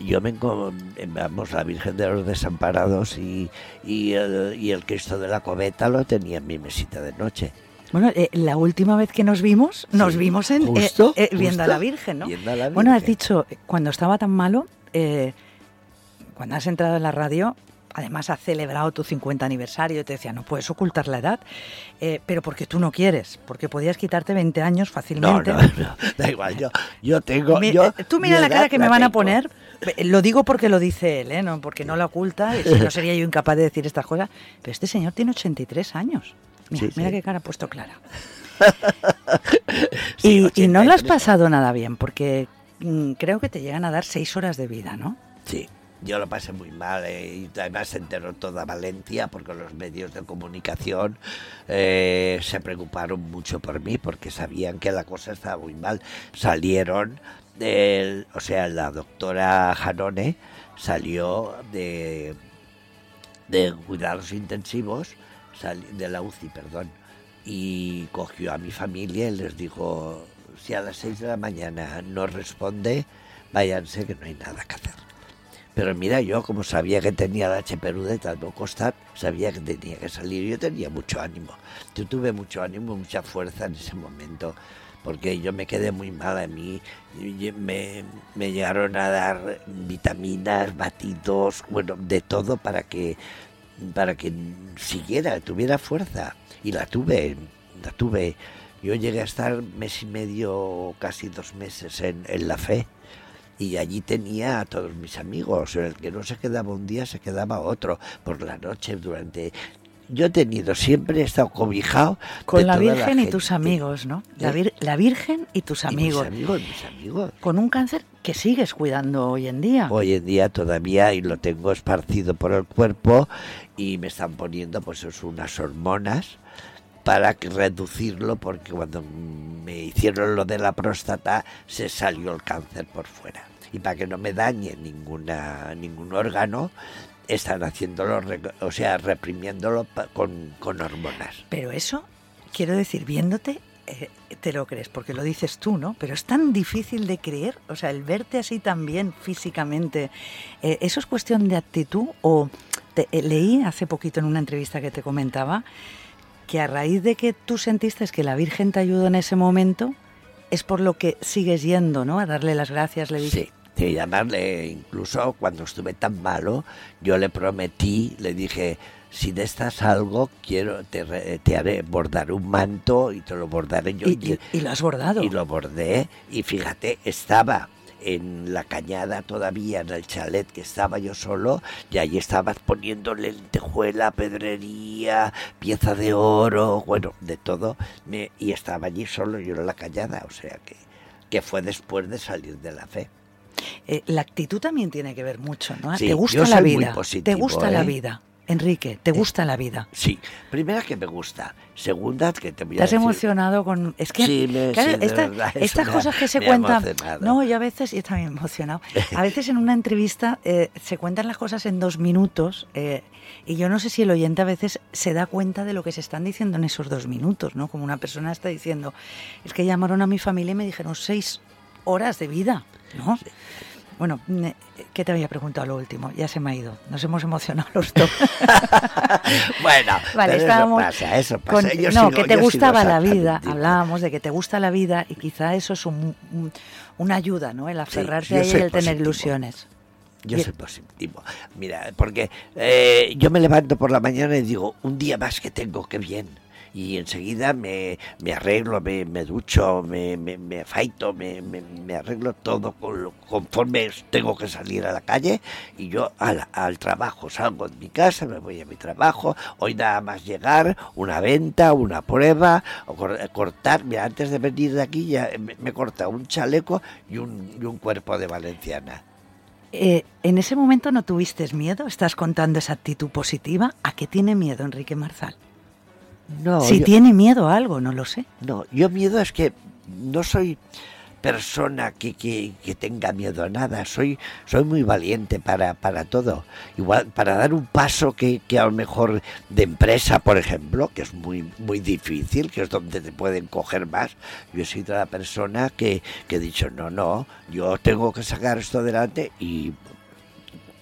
yo me vamos, la Virgen de los Desamparados y, y, el, y el Cristo de la Coveta lo tenía en mi mesita de noche. Bueno, eh, la última vez que nos vimos, nos Sí, vimos en, eh, justo, eh, viendo a la Virgen, ¿no? viendo a la Bueno, has Virgen. dicho, cuando estaba tan malo, eh, cuando has entrado en la radio, además has celebrado tu 50 aniversario, te decía, no puedes ocultar la edad, eh, pero porque tú no quieres, porque podías quitarte 20 años No, fácilmente. no, no, da igual, yo, yo tengo... Mi- yo, tú mira mi la cara que me van a poner. Lo digo porque lo dice él, ¿eh? no, porque no la oculta, y si no sería yo incapaz de decir estas cosas. Pero este señor tiene 83 años. Mira, Sí, mira sí. qué cara ha puesto Clara. *laughs* Y, y no lo has 83. pasado nada bien, porque mm, creo que te llegan a dar seis horas de vida, ¿no? Sí, yo lo pasé muy mal eh, y además se enteró toda Valencia porque los medios de comunicación eh, se preocuparon mucho por mí porque sabían que la cosa estaba muy mal. Salieron, del, o sea, la doctora Janone salió de, de cuidados intensivos, de la UCI, perdón, y cogió a mi familia y les dijo, si a las 6 de la mañana no responde, váyanse que no hay nada que hacer. Pero mira, yo como sabía que tenía la de tanto costar, sabía que tenía que salir. Yo tenía mucho ánimo. Yo tuve mucho ánimo, mucha fuerza en ese momento, porque yo me quedé muy mal a mí. Me, me llegaron a dar vitaminas, batidos, bueno, de todo para que para que siguiera, tuviera fuerza. Y la tuve, la tuve. Yo llegué a estar mes y medio, casi dos meses en, en la fe. Y allí tenía a todos mis amigos. El que no se quedaba un día, se quedaba otro. Por la noche, durante... Yo he tenido, siempre he estado cobijado. Con la Virgen y tus amigos, ¿no? La, ¿Eh? vir- la Virgen y tus Y amigos. Mis amigos, mis amigos. Con un cáncer que sigues cuidando hoy en día. Hoy en día todavía y lo tengo esparcido por el cuerpo y me están poniendo pues es unas hormonas para reducirlo porque cuando me hicieron lo de la próstata se salió el cáncer por fuera y para que no me dañe ninguna ningún órgano están haciéndolo o sea reprimiéndolo con, con hormonas Pero eso, quiero decir, viéndote, eh, te lo crees, porque lo dices tú, ¿no? Pero es tan difícil de creer, o sea, el verte así también físicamente, eh, ¿eso es cuestión de actitud? O eh, leí hace poquito en una entrevista que te comentaba que a raíz de que tú sentiste que la Virgen te ayudó en ese momento, es por lo que sigues yendo, ¿no? A darle las gracias, le dije. Sí, sí, llamarle, incluso cuando estuve tan malo, yo le prometí, le dije, si de estas algo, quiero, te, te haré bordar un manto y te lo bordaré yo. Y, y- y lo has bordado. y lo bordé y fíjate, estaba en la cañada todavía, en el chalet que estaba yo solo, y allí estabas poniendo lentejuela, pedrería, pieza de oro, bueno, de todo, me, y estaba allí solo yo en la cañada, o sea que, que fue después de salir de la fe. Eh, la actitud también tiene que ver mucho, ¿no? Sí, ¿Te yo gusta la muy vida? ¿Te gusta la ¿eh? vida? Enrique, ¿te gusta la vida? Sí, primera que me gusta, segunda que te voy ¿Te a has decir- emocionado con...? Es que, Sí, me- claro, sí, esta- verdad, estas me cosas que se cuentan... No, yo a veces, yo también emocionado, *laughs* a veces en una entrevista eh, se cuentan las cosas en dos minutos eh, y yo no sé si el oyente a veces se da cuenta de lo que se están diciendo en esos dos minutos, ¿no? Como una persona está diciendo, es que llamaron a mi familia y me dijeron seis horas de vida, ¿no? Bueno, ¿qué te había preguntado lo último? Ya se me ha ido. Nos hemos emocionado los dos. *laughs* Bueno, Vale, pero estábamos eso pasa, eso pasa. con- Yo no, sigo- que te yo gustaba la vida. Hablábamos de que te gusta la vida y quizá eso es un- un- una ayuda, ¿no? El aferrarse yo a ella y el tener ilusiones. Yo soy positivo. Mira, porque eh, yo me levanto por la mañana y digo, un día más que tengo, qué bien. Y enseguida me, me arreglo, me, me ducho, me, me, me afaito, me, me, arreglo todo conforme tengo que salir a la calle y yo al, al trabajo. Salgo de mi casa, me voy a mi trabajo. Hoy nada más llegar, una venta, una prueba, o cor- cortar. Mira, antes de venir de aquí ya me, me corta un chaleco y un, y un cuerpo de valenciana. Eh, ¿En ese momento no tuviste miedo? ¿Estás contando esa actitud positiva? ¿A qué tiene miedo Enrique Marzal? No, si yo- tiene miedo a algo, no lo sé. No, yo miedo es que no soy persona que, que, que tenga miedo a nada, soy, soy muy valiente para, para todo. Igual, para dar un paso que, que a lo mejor de empresa, por ejemplo, que es muy, muy difícil, que es donde te pueden coger más, yo he sido la persona que, que he dicho, no, no, yo tengo que sacar esto adelante y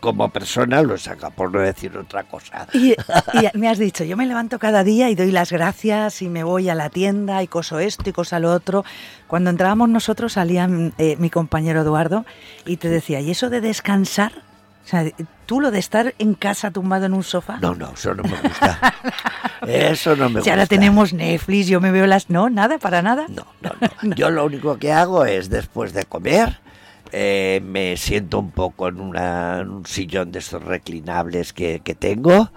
como persona lo saca, por no decir otra cosa. Y, y me has dicho, yo me levanto cada día y doy las gracias y me voy a la tienda y coso esto y cosa lo otro. Cuando entrábamos nosotros salía eh, mi compañero Eduardo y te decía, ¿y eso de descansar? O sea, tú lo de estar en casa tumbado en un sofá. No, no, eso no me gusta. Eso no me *laughs* si gusta. ahora tenemos Netflix, yo me veo las... No, nada, para nada. No, no, *laughs* no. Yo lo único que hago es después de comer, eh, me siento un poco en, una- en un sillón de estos reclinables que, que tengo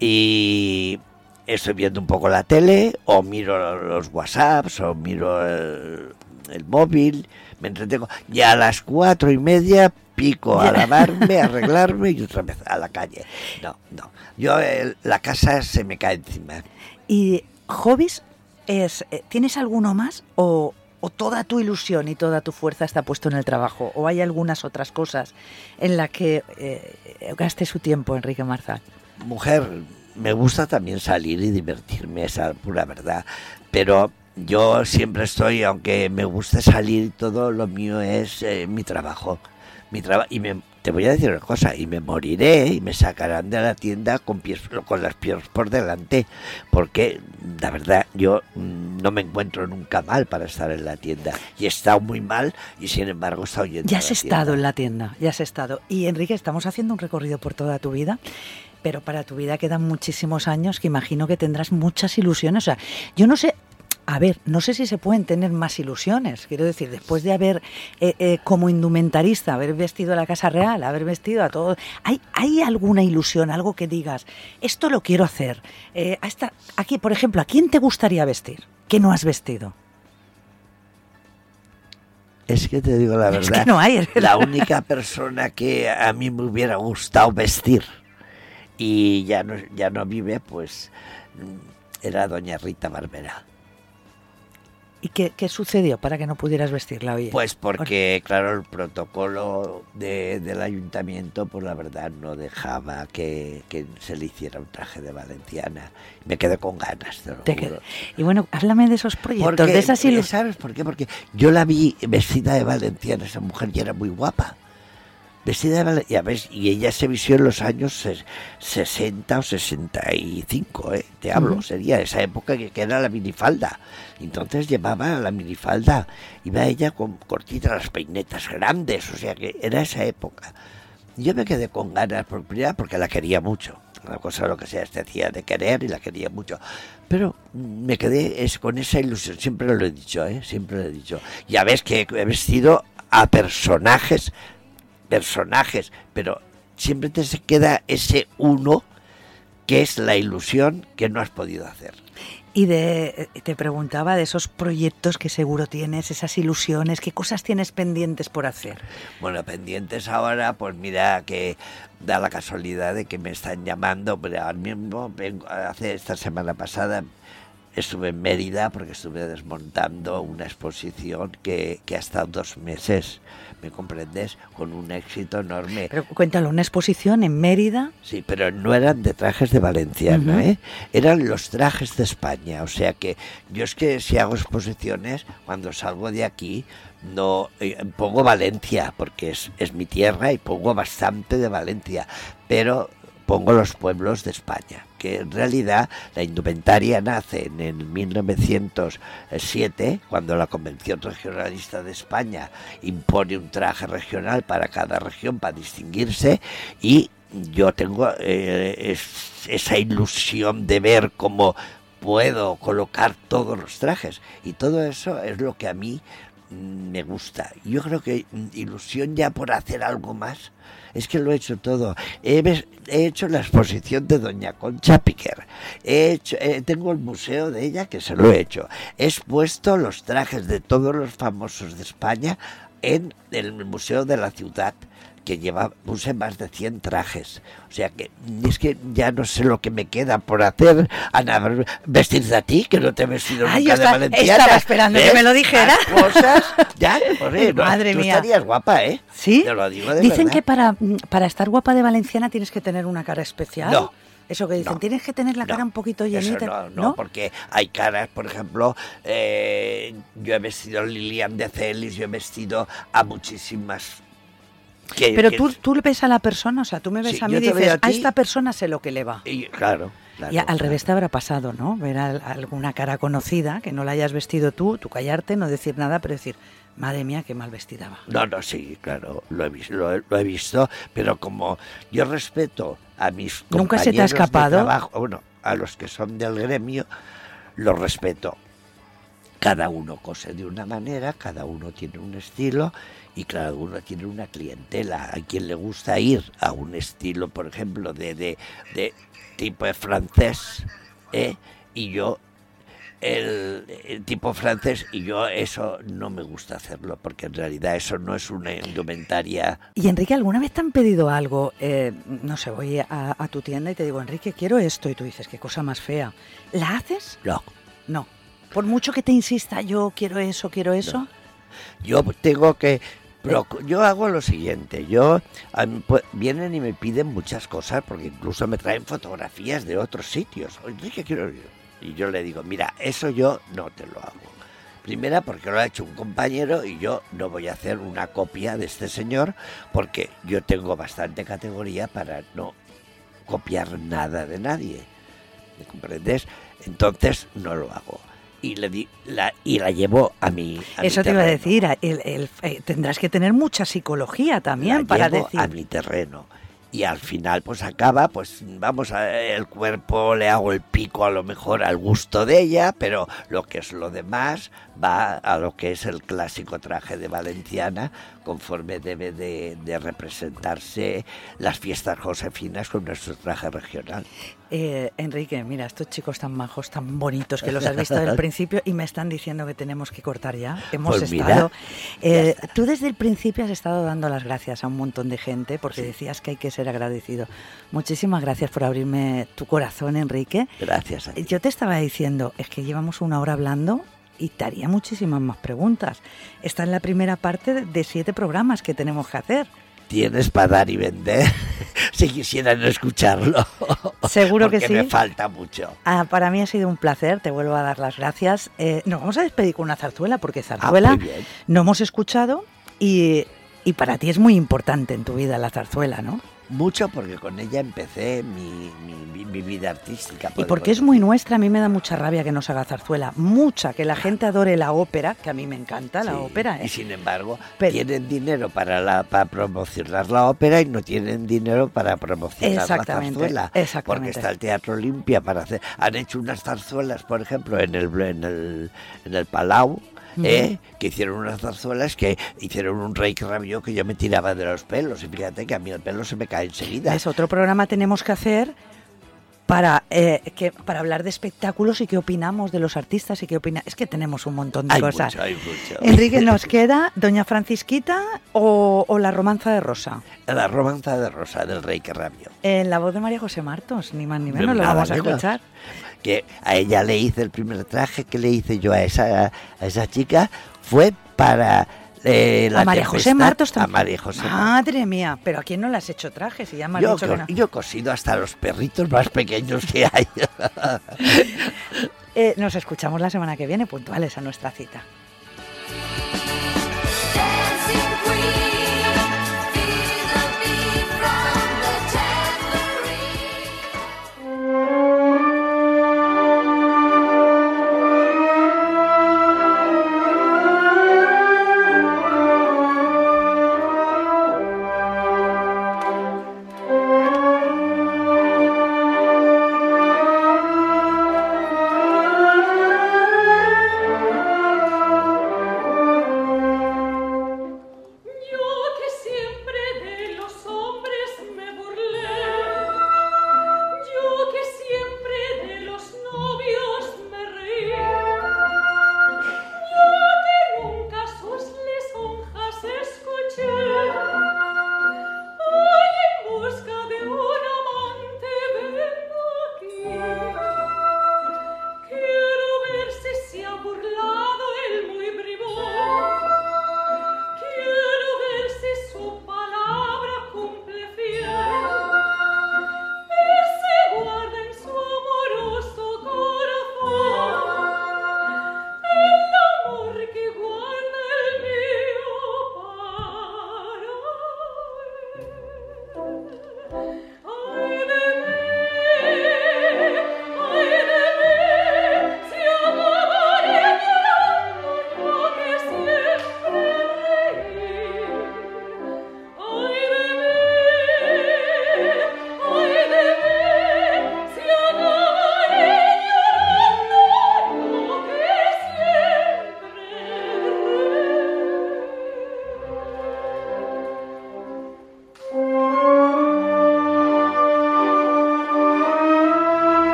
y estoy viendo un poco la tele o miro los WhatsApps o miro el, el móvil, me entretengo. Y a las cuatro y media pico a lavarme, a *laughs* arreglarme y otra vez a la calle. No, no. Yo eh, la casa se me cae encima. ¿Y hobbies? Es, eh, ¿Tienes alguno más o, o toda tu ilusión y toda tu fuerza está puesto en el trabajo? ¿O hay algunas otras cosas en las que eh, gaste su tiempo Enrique Marzal? mujer, me gusta también salir y divertirme, esa pura verdad. Pero yo siempre estoy, aunque me guste salir todo, lo mío es eh, mi trabajo. Mi traba y me, te voy a decir una cosa, y me moriré y me sacarán de la tienda con, pies, con las piernas por delante, porque la verdad yo mm, no me encuentro nunca mal para estar en la tienda. Y he estado muy mal y sin embargo he estado yendo Ya a has la estado tienda. en la tienda, ya has estado. Y Enrique, estamos haciendo un recorrido por toda tu vida, pero para tu vida quedan muchísimos años que imagino que tendrás muchas ilusiones. O sea, yo no sé, a ver, no sé si se pueden tener más ilusiones. Quiero decir, después de haber, eh, eh, como indumentarista, haber vestido a la Casa Real, haber vestido a todos, ¿hay, ¿hay alguna ilusión, algo que digas, esto lo quiero hacer? Eh, aquí, por ejemplo, ¿a quién te gustaría vestir? que no has vestido? Es que te digo la Es verdad. que no hay, es La única persona que a mí me hubiera gustado vestir y ya no, ya no vive, pues era doña Rita Barbera. ¿Y qué, qué sucedió para que no pudieras vestirla hoy? Pues porque, claro, el protocolo de- del ayuntamiento, pues la verdad no dejaba que, que se le hiciera un traje de valenciana. Me quedé con ganas, te lo Te juro. Y bueno, háblame de esos proyectos, Porque, de esas eh, ilusiones. ¿Sabes por qué? Porque yo la vi vestida de valenciana, esa mujer, y era muy guapa. Vestida de valenciana, ves, y ella se vistió en los años ses- 60 o 65, ¿eh? te hablo, Ujú. sería esa época que, que era la minifalda. Entonces llevaba la minifalda, iba ella con cortitas, las peinetas grandes, o sea que era esa época. Yo me quedé con ganas por primera porque la quería mucho. Una cosa lo que sea, se hacía de querer y la quería mucho. Pero me quedé es, con esa ilusión, siempre lo he dicho, ¿eh? siempre lo he dicho. Ya ves que he vestido a personajes, personajes, pero siempre te se queda ese uno que es la ilusión que no has podido hacer. Y de, te preguntaba de esos proyectos que seguro tienes, esas ilusiones, ¿qué cosas tienes pendientes por hacer? Bueno, pendientes ahora, pues mira que da la casualidad de que me están llamando, pero ahora mismo, vengo- hace esta semana pasada, estuve en Mérida porque estuve desmontando una exposición que, que ha estado dos meses, ¿me comprendes? Con un éxito enorme. Pero cuéntalo, una exposición en Mérida. Sí, pero no eran de trajes de Valenciana, Ujú. ¿eh? Eran los trajes de España. O sea que yo es que si hago exposiciones, cuando salgo de aquí, no eh, pongo Valencia, porque es, es mi tierra y pongo bastante de Valencia, pero pongo los pueblos de España, que en realidad la indumentaria nace en el 1907, cuando la Convención Regionalista de España impone un traje regional para cada región para distinguirse y yo tengo eh, es- esa ilusión de ver cómo puedo colocar todos los trajes y todo eso es lo que a mí mm, me gusta. Yo creo que mm, ilusión ya por hacer algo más. Es que lo he hecho todo. He, hecho la exposición de Doña Concha Piquer. He hecho, eh, tengo el museo de ella que se lo he hecho. He expuesto los trajes de todos los famosos de España en el Museo de la Ciudad que lleva, puse más de 100 trajes. O sea que es que ya no sé lo que me queda por hacer. Ana, vestirte a ti, que no te he vestido Ay, nunca yo de Valenciana. estaba esperando que me lo dijera. Las cosas, ya, *laughs* joder, no, Madre tú mía. estarías guapa, ¿eh? ¿Sí? Te lo digo de Dicen verdad. que para, para estar guapa de Valenciana tienes que tener una cara especial. No. Eso que dicen, No. tienes que tener la cara No, un poquito llenita. no, no, porque hay caras, por ejemplo, eh, yo he vestido a Lilian de Celis, yo he vestido a muchísimas. Que- Pero que- tú, tú le ves a la persona, o sea, tú me ves Sí, a mí y dices, a a, ti". esta persona sé lo que le va. y- claro, claro, y al claro. revés te habrá pasado, ¿no? Ver a, alguna cara conocida, que no la hayas vestido tú, tú callarte, no decir nada, pero decir, madre mía, qué mal vestida va. No, no, sí, claro, lo he, lo, he- lo he visto, pero como yo respeto a mis ¿Nunca se te ha compañeros de escapado? trabajo, bueno, a los que son del gremio, los respeto. Cada uno cose de una manera, cada uno tiene un estilo y cada uno tiene una clientela. A quien le gusta ir a un estilo, por ejemplo, de, de, de tipo francés, ¿eh? y yo el, el tipo francés y yo eso no me gusta hacerlo porque en realidad eso no es una indumentaria Y Enrique, ¿alguna vez te han pedido algo? Eh, no sé, voy a, a tu tienda y te digo, Enrique, quiero esto, y tú dices, qué cosa más fea. ¿La haces? no No. Por mucho que te insista, yo quiero eso, quiero eso. yo tengo que procu- yo hago lo siguiente yo pues, vienen y me piden muchas cosas porque incluso me traen fotografías de otros sitios Enrique quiero y yo le digo mira eso yo no te lo hago Primera porque lo ha hecho un compañero y yo no voy a hacer una copia de este señor porque yo tengo bastante categoría para no copiar nada de nadie. ¿Me comprendes? Entonces no lo hago. Y, le di, la, y la llevo a mi. a mi Eso te iba a decir, a- el- el- eh, tendrás que tener mucha psicología también La para llevo decir. a mi terreno. Y al final, pues acaba, pues vamos, a, el cuerpo le hago el pico a lo mejor al gusto de ella, pero lo que es lo demás va a lo que es el clásico traje de Valenciana, conforme debe de, de representarse las fiestas josefinas con nuestro traje regional. Eh, Enrique, mira, estos chicos tan majos, tan bonitos, que los has visto el *laughs* principio y me están diciendo que tenemos que cortar ya. Hemos Pues mira, estado. ya eh, tú desde el principio has estado dando las gracias a un montón de gente porque decías que hay que ser agradecido. Muchísimas gracias por abrirme tu corazón, Enrique. Gracias a ti. Yo te estaba diciendo, es que llevamos una hora hablando y te haría muchísimas más preguntas. Esta es la primera parte de- siete programas que tenemos que hacer. Tienes para dar y vender, *laughs* si quisieran escucharlo. Seguro que sí. me falta mucho. Ah, para mí ha sido un placer, te vuelvo a dar las gracias. Eh, nos vamos a despedir con una zarzuela, porque Ah, zarzuela no hemos escuchado y, y para ti es muy importante en tu vida la zarzuela, ¿no? Mucho porque con ella empecé mi, mi- vida artística. Y porque es muy nuestra, a mí me da mucha rabia que no se haga zarzuela. Mucha, que la gente adore la ópera, que a mí me encanta la Sí, ópera. ¿eh? Y sin embargo, Pero- tienen dinero para, la, para promocionar la ópera y no tienen dinero para promocionar la Exactamente, zarzuela. exactamente. Porque está el Teatro Olimpia para hacer. Han hecho unas zarzuelas, por ejemplo, en el, en el, en el Palau. ¿Eh? que hicieron unas zarzuelas que hicieron un rey que rabió que yo me tiraba de los pelos y fíjate que a mí el pelo se me cae enseguida Es otro programa tenemos que hacer para, eh, que, para hablar de espectáculos y qué opinamos de los artistas y qué opina. Es que tenemos un montón de Hay cosas. mucho, hay mucho. Enrique, ¿nos queda Doña Francisquita o, o La Romanza de Rosa? La romanza de Rosa del Rey que rabió. En la voz de María José Martos, ni más ni menos, lo Nada vamos a menos. escuchar. Que a ella le hice el primer traje que le hice yo a esa, a esa chica fue para eh, la a María José Martos A también. María José. Madre mía, pero ¿a quién no le has hecho trajes? Y ya me Yo, dicho que co- no. yo he cosido hasta los perritos más pequeños que hay. *laughs* Eh, nos escuchamos la semana que viene, puntuales a nuestra cita.